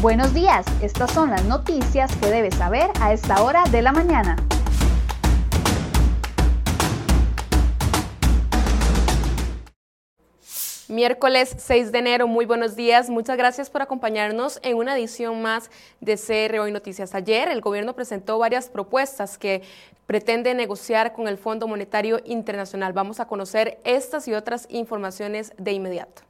Buenos días, estas son las noticias que debes saber a esta hora de la mañana. Miércoles 6 de enero, muy buenos días. Muchas gracias por acompañarnos en una edición más de CR Hoy Noticias. Ayer el gobierno presentó varias propuestas que pretende negociar con el Fondo Monetario Internacional. Vamos a conocer estas y otras informaciones de inmediato.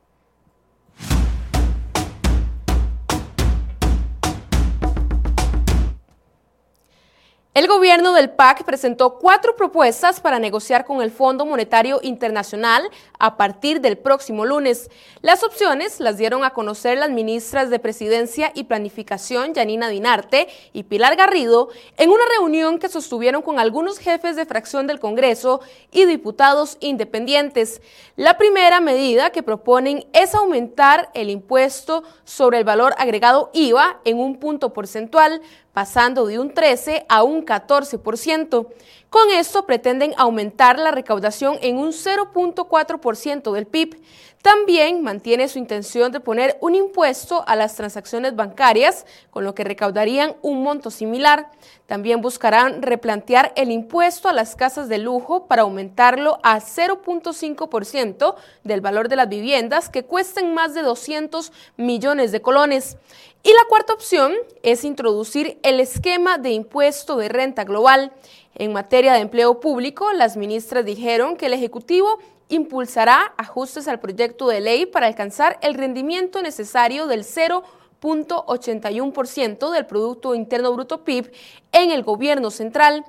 El gobierno del PAC presentó cuatro propuestas para negociar con el Fondo Monetario Internacional a partir del próximo lunes. Las opciones las dieron a conocer las ministras de Presidencia y Planificación, Yanina Dinarte y Pilar Garrido, en una reunión que sostuvieron con algunos jefes de fracción del Congreso y diputados independientes. La primera medida que proponen es aumentar el impuesto sobre el valor agregado IVA en un punto porcentual pasando de un 13 a un 14%. Con esto pretenden aumentar la recaudación en un 0.4% del PIB. También mantiene su intención de poner un impuesto a las transacciones bancarias, con lo que recaudarían un monto similar. También buscarán replantear el impuesto a las casas de lujo para aumentarlo a 0.5% del valor de las viviendas que cuesten más de 200 millones de colones. Y la cuarta opción es introducir el esquema de impuesto de renta global. En materia de empleo público, las ministras dijeron que el Ejecutivo impulsará ajustes al proyecto de ley para alcanzar el rendimiento necesario del 0.81% del Producto Interno Bruto PIB en el gobierno central.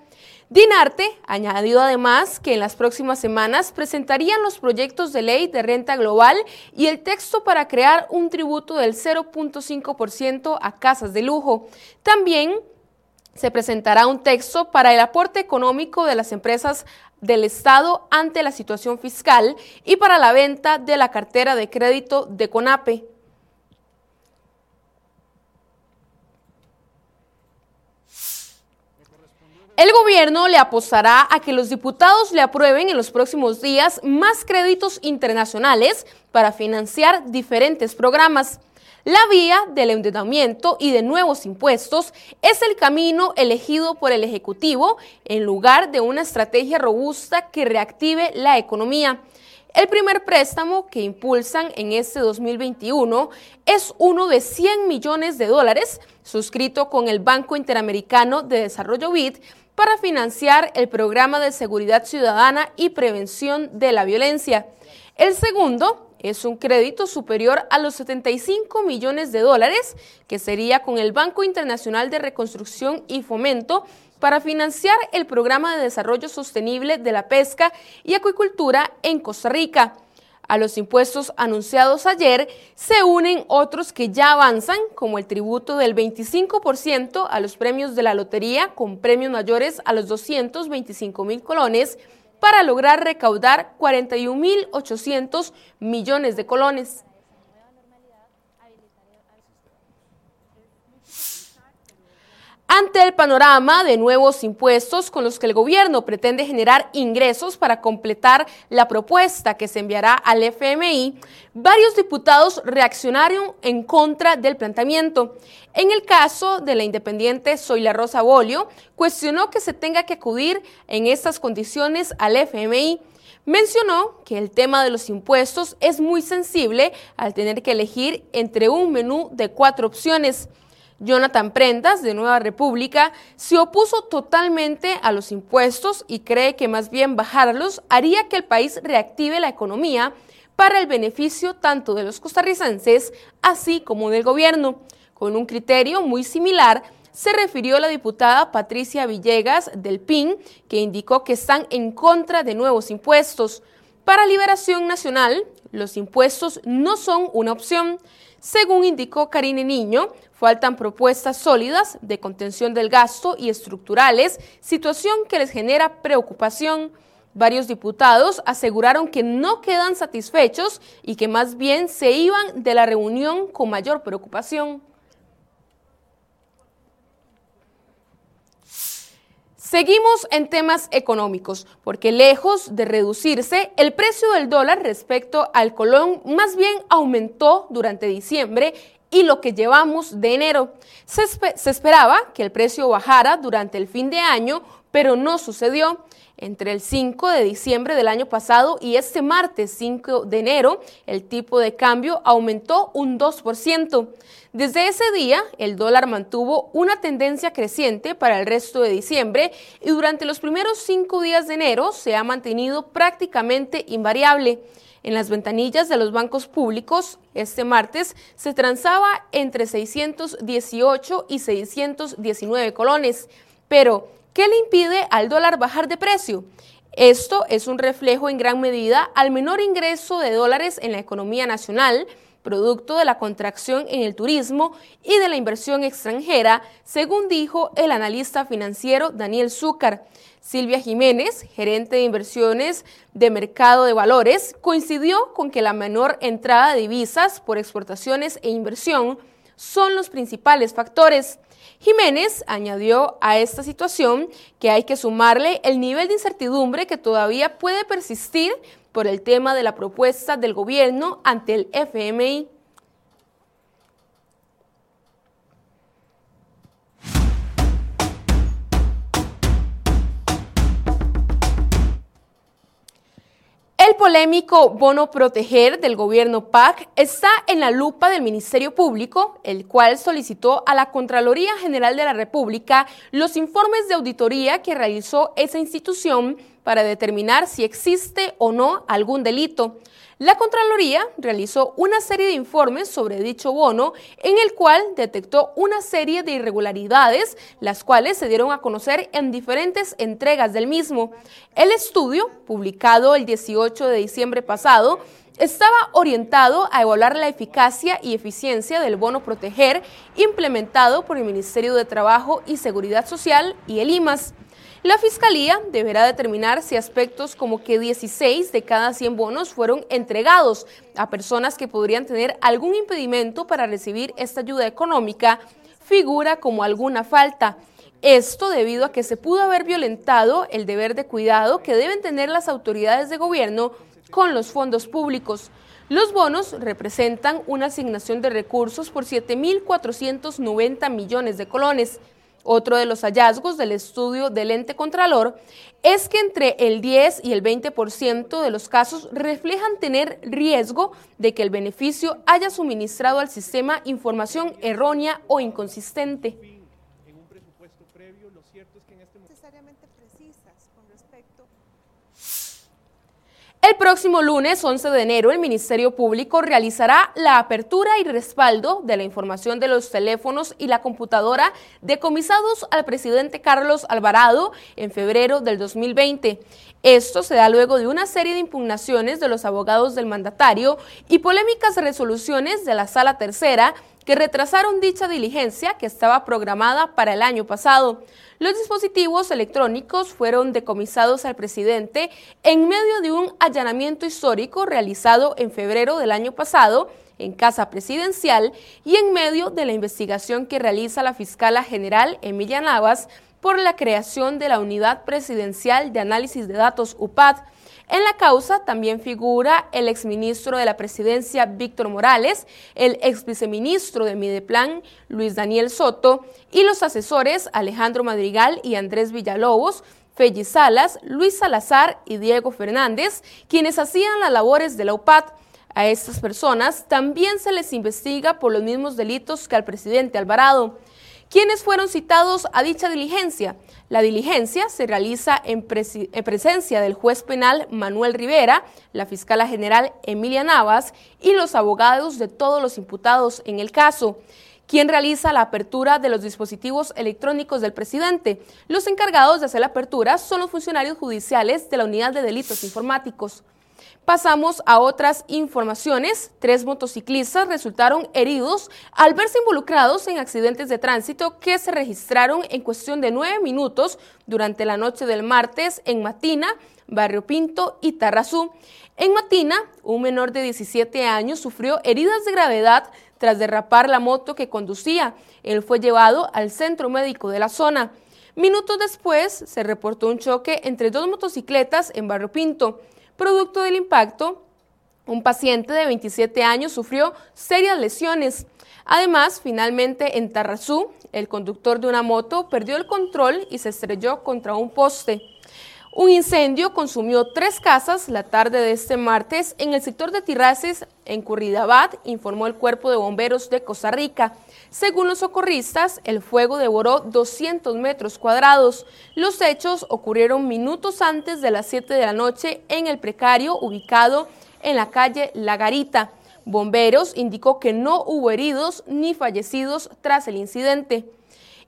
Dinarte añadió además que en las próximas semanas presentarían los proyectos de ley de renta global y el texto para crear un tributo del 0.5% a casas de lujo. También se presentará un texto para el aporte económico de las empresas del Estado ante la situación fiscal y para la venta de la cartera de crédito de CONAPE. El gobierno le apostará a que los diputados le aprueben en los próximos días más créditos internacionales para financiar diferentes programas. La vía del endeudamiento y de nuevos impuestos es el camino elegido por el Ejecutivo en lugar de una estrategia robusta que reactive la economía. El primer préstamo que impulsan en este 2021 es uno de 100 millones de dólares suscrito con el Banco Interamericano de Desarrollo BID para financiar el programa de seguridad ciudadana y prevención de la violencia. El segundo es un crédito superior a los 75 millones de dólares, que sería con el Banco Internacional de Reconstrucción y Fomento para financiar el programa de desarrollo sostenible de la pesca y acuicultura en Costa Rica. A los impuestos anunciados ayer se unen otros que ya avanzan, como el tributo del 25% a los premios de la lotería, con premios mayores a los 225 mil colones, para lograr recaudar 41.800 millones de colones. Ante el panorama de nuevos impuestos con los que el gobierno pretende generar ingresos para completar la propuesta que se enviará al FMI, varios diputados reaccionaron en contra del planteamiento. En el caso de la independiente Zoila Rosa Bolio, cuestionó que se tenga que acudir en estas condiciones al FMI. Mencionó que el tema de los impuestos es muy sensible al tener que elegir entre un menú de cuatro opciones. Jonathan Prendas, de Nueva República, se opuso totalmente a los impuestos y cree que más bien bajarlos haría que el país reactive la economía para el beneficio tanto de los costarricenses así como del gobierno. Con un criterio muy similar, se refirió la diputada Patricia Villegas del PIN, que indicó que están en contra de nuevos impuestos. Para Liberación Nacional, los impuestos no son una opción. Según indicó Karine Niño, faltan propuestas sólidas de contención del gasto y estructurales, situación que les genera preocupación. Varios diputados aseguraron que no quedan satisfechos y que más bien se iban de la reunión con mayor preocupación. Seguimos en temas económicos, porque lejos de reducirse, el precio del dólar respecto al colón más bien aumentó durante diciembre y lo que llevamos de enero. Se, esperaba que el precio bajara durante el fin de año, pero no sucedió. Entre el 5 de diciembre del año pasado y este martes 5 de enero, el tipo de cambio aumentó un 2%. Desde ese día, el dólar mantuvo una tendencia creciente para el resto de diciembre y durante los primeros cinco días de enero se ha mantenido prácticamente invariable. En las ventanillas de los bancos públicos, este martes se transaba entre 618 y 619 colones. Pero, ¿Qué le impide al dólar bajar de precio? Esto es un reflejo en gran medida al menor ingreso de dólares en la economía nacional, producto de la contracción en el turismo y de la inversión extranjera, según dijo el analista financiero Daniel Zúcar. Silvia Jiménez, gerente de inversiones de mercado de valores, coincidió con que la menor entrada de divisas por exportaciones e inversión son los principales factores. Jiménez añadió a esta situación que hay que sumarle el nivel de incertidumbre que todavía puede persistir por el tema de la propuesta del gobierno ante el FMI. Polémico bono proteger del gobierno PAC está en la lupa del Ministerio Público, el cual solicitó a la Contraloría General de la República los informes de auditoría que realizó esa institución para determinar si existe o no algún delito. La Contraloría realizó una serie de informes sobre dicho bono en el cual detectó una serie de irregularidades, las cuales se dieron a conocer en diferentes entregas del mismo. El estudio, publicado el 18 de diciembre pasado, estaba orientado a evaluar la eficacia y eficiencia del bono proteger implementado por el Ministerio de Trabajo y Seguridad Social y el IMAS. La Fiscalía deberá determinar si aspectos como que 16 de cada 100 bonos fueron entregados a personas que podrían tener algún impedimento para recibir esta ayuda económica figura como alguna falta. Esto debido a que se pudo haber violentado el deber de cuidado que deben tener las autoridades de gobierno con los fondos públicos. Los bonos representan una asignación de recursos por 7.490 millones de colones. Otro de los hallazgos del estudio del ente contralor es que entre el 10 y el 20% de los casos reflejan tener riesgo de que el beneficio haya suministrado al sistema información errónea o inconsistente. El próximo lunes 11 de enero, el Ministerio Público realizará la apertura y respaldo de la información de los teléfonos y la computadora decomisados al presidente Carlos Alvarado en febrero del 2020. Esto se da luego de una serie de impugnaciones de los abogados del mandatario y polémicas resoluciones de la Sala Tercera que retrasaron dicha diligencia que estaba programada para el año pasado. Los dispositivos electrónicos fueron decomisados al presidente en medio de un allanamiento histórico realizado en febrero del año pasado en Casa Presidencial y en medio de la investigación que realiza la fiscala general Emilia Navas por la creación de la Unidad Presidencial de Análisis de Datos UPAD. En la causa también figura el exministro de la Presidencia Víctor Morales, el ex viceministro de Mideplan Luis Daniel Soto y los asesores Alejandro Madrigal y Andrés Villalobos, Felli Salas, Luis Salazar y Diego Fernández, quienes hacían las labores de la UPAD. A estas personas también se les investiga por los mismos delitos que al presidente Alvarado. ¿Quiénes fueron citados a dicha diligencia? La diligencia se realiza en, presencia del juez penal Manuel Rivera, la fiscala general Emilia Navas y los abogados de todos los imputados en el caso. ¿Quién realiza la apertura de los dispositivos electrónicos del presidente? Los encargados de hacer la apertura son los funcionarios judiciales de la Unidad de Delitos Informáticos. Pasamos a otras informaciones. Tres motociclistas resultaron heridos al verse involucrados en accidentes de tránsito que se registraron en cuestión de nueve minutos durante la noche del martes en Matina, Barrio Pinto y Tarrazú. En Matina, un menor de 17 años sufrió heridas de gravedad tras derrapar la moto que conducía. Él fue llevado al centro médico de la zona. Minutos después se reportó un choque entre dos motocicletas en Barrio Pinto. Producto del impacto, Un paciente de 27 años sufrió serias lesiones. Además, finalmente en Tarrazú, el conductor de una moto perdió el control y se estrelló contra un poste. Un incendio consumió tres casas la tarde de este martes en el sector de Tirraces, en Curridabat, informó el Cuerpo de Bomberos de Costa Rica. Según los socorristas, el fuego devoró 200 metros cuadrados. Los hechos ocurrieron minutos antes de las 7 de la noche en el precario ubicado en la calle La Garita. Bomberos indicó que no hubo heridos ni fallecidos tras el incidente.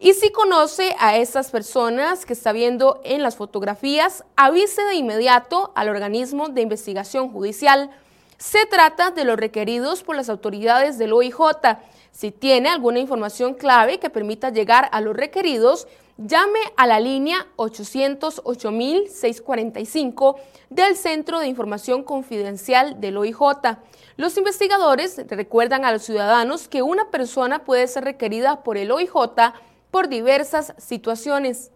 Y si conoce a estas personas que está viendo en las fotografías, avise de inmediato al organismo de investigación judicial. Se trata de los requeridos por las autoridades del OIJ. Si tiene alguna información clave que permita llegar a los requeridos, llame a la línea 808-645 del Centro de Información Confidencial del OIJ. Los investigadores recuerdan a los ciudadanos que una persona puede ser requerida por el OIJ por diversas situaciones.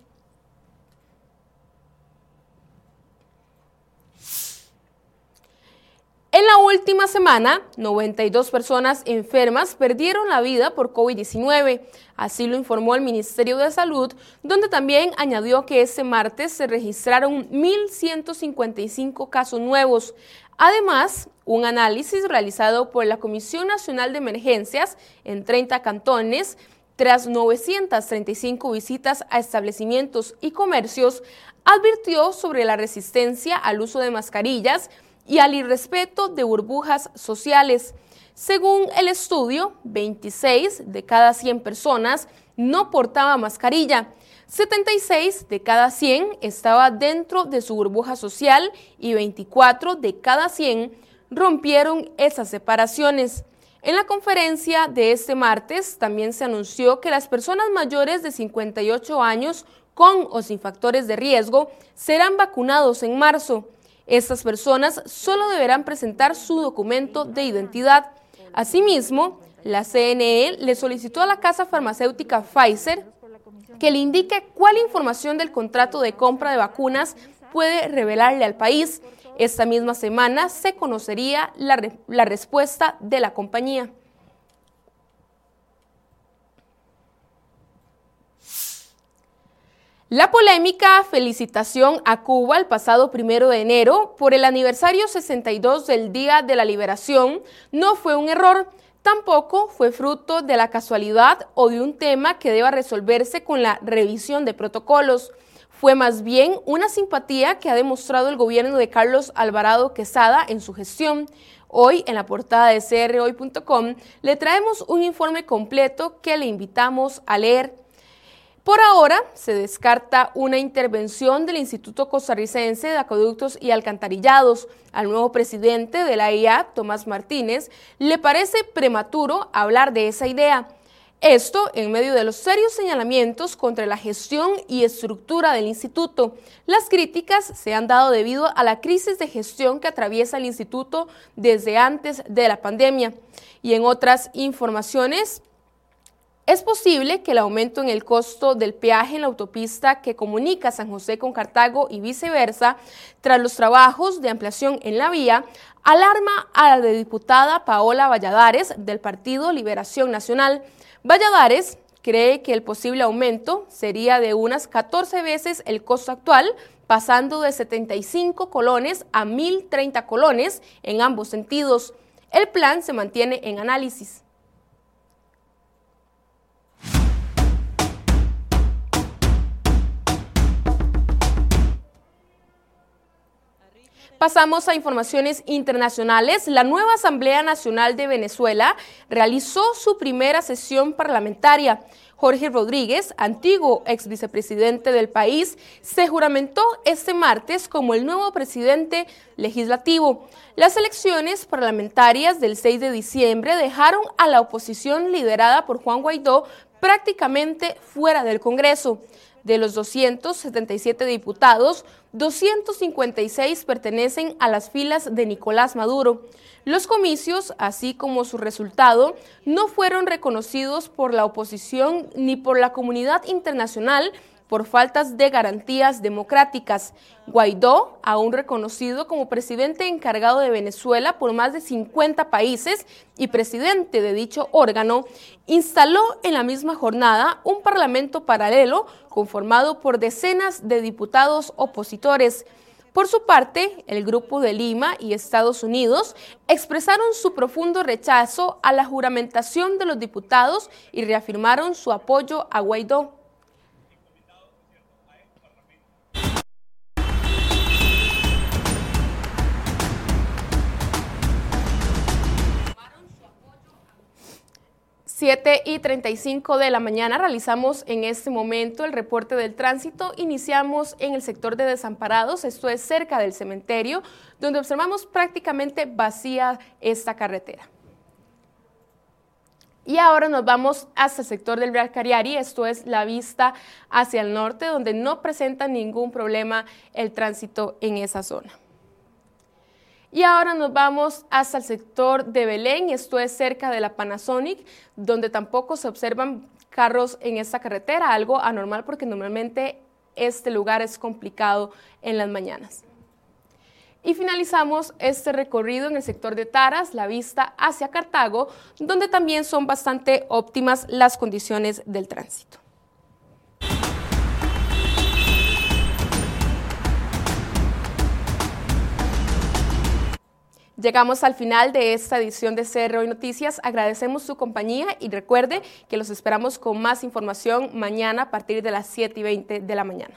En la última semana, 92 personas enfermas perdieron la vida por COVID-19. Así lo informó el Ministerio de Salud, donde también añadió que ese martes se registraron 1.155 casos nuevos. Además, un análisis realizado por la Comisión Nacional de Emergencias en 30 cantones, tras 935 visitas a establecimientos y comercios, advirtió sobre la resistencia al uso de mascarillas y al irrespeto de burbujas sociales. Según el estudio, 26 de cada 100 personas no portaba mascarilla, 76 de cada 100 estaba dentro de su burbuja social y 24 de cada 100 rompieron esas separaciones. En la conferencia de este martes también se anunció que las personas mayores de 58 años con o sin factores de riesgo serán vacunados en marzo. Estas personas solo deberán presentar su documento de identidad. Asimismo, la CNE le solicitó a la casa farmacéutica Pfizer que le indique cuál información del contrato de compra de vacunas puede revelarle al país. Esta misma semana se conocería la, la respuesta de la compañía. La polémica felicitación a Cuba el pasado primero de enero por el aniversario 62 del Día de la Liberación no fue un error, tampoco fue fruto de la casualidad o de un tema que deba resolverse con la revisión de protocolos. Fue más bien una simpatía que ha demostrado el gobierno de Carlos Alvarado Quesada en su gestión. Hoy, en la portada de crhoy.com, le traemos un informe completo que le invitamos a leer. Por ahora, se descarta una intervención del Instituto Costarricense de Acueductos y Alcantarillados. Al nuevo presidente de la IA, Tomás Martínez, le parece prematuro hablar de esa idea. Esto en medio de los serios señalamientos contra la gestión y estructura del instituto. Las críticas se han dado debido a la crisis de gestión que atraviesa el instituto desde antes de la pandemia. Y en otras informaciones, es posible que el aumento en el costo del peaje en la autopista que comunica San José con Cartago y viceversa, tras los trabajos de ampliación en la vía, alarma a la diputada Paola Valladares del Partido Liberación Nacional. Valladares cree que el posible aumento sería de unas 14 veces el costo actual, pasando de 75 colones a 1.030 colones en ambos sentidos. El plan se mantiene en análisis. Pasamos a informaciones internacionales. La nueva Asamblea Nacional de Venezuela realizó su primera sesión parlamentaria. Jorge Rodríguez, antiguo ex vicepresidente del país, se juramentó este martes como el nuevo presidente legislativo. Las elecciones parlamentarias del 6 de diciembre dejaron a la oposición liderada por Juan Guaidó prácticamente fuera del Congreso. De los 277 diputados, 256 pertenecen a las filas de Nicolás Maduro. Los comicios, así como su resultado, no fueron reconocidos por la oposición ni por la comunidad internacional por faltas de garantías democráticas. Guaidó, aún reconocido como presidente encargado de Venezuela por más de 50 países y presidente de dicho órgano, instaló en la misma jornada un parlamento paralelo conformado por decenas de diputados opositores. Por su parte, el Grupo de Lima y Estados Unidos expresaron su profundo rechazo a la juramentación de los diputados y reafirmaron su apoyo a Guaidó. 7 y 35 de la mañana realizamos en este momento el reporte del tránsito. Iniciamos en el sector de desamparados, esto es cerca del cementerio, donde observamos prácticamente vacía esta carretera. Y ahora nos vamos hasta el sector del Cariari, esto es la vista hacia el norte, donde no presenta ningún problema el tránsito en esa zona. Y ahora nos vamos hasta el sector de Belén, esto es cerca de la Panasonic, donde tampoco se observan carros en esta carretera, algo anormal porque normalmente este lugar es complicado en las mañanas. Y finalizamos este recorrido en el sector de Taras, la vista hacia Cartago, donde también son bastante óptimas las condiciones del tránsito. Llegamos al final de esta edición de CR Hoy Noticias. Agradecemos su compañía y recuerde que los esperamos con más información mañana a partir de las 7 y 20 de la mañana.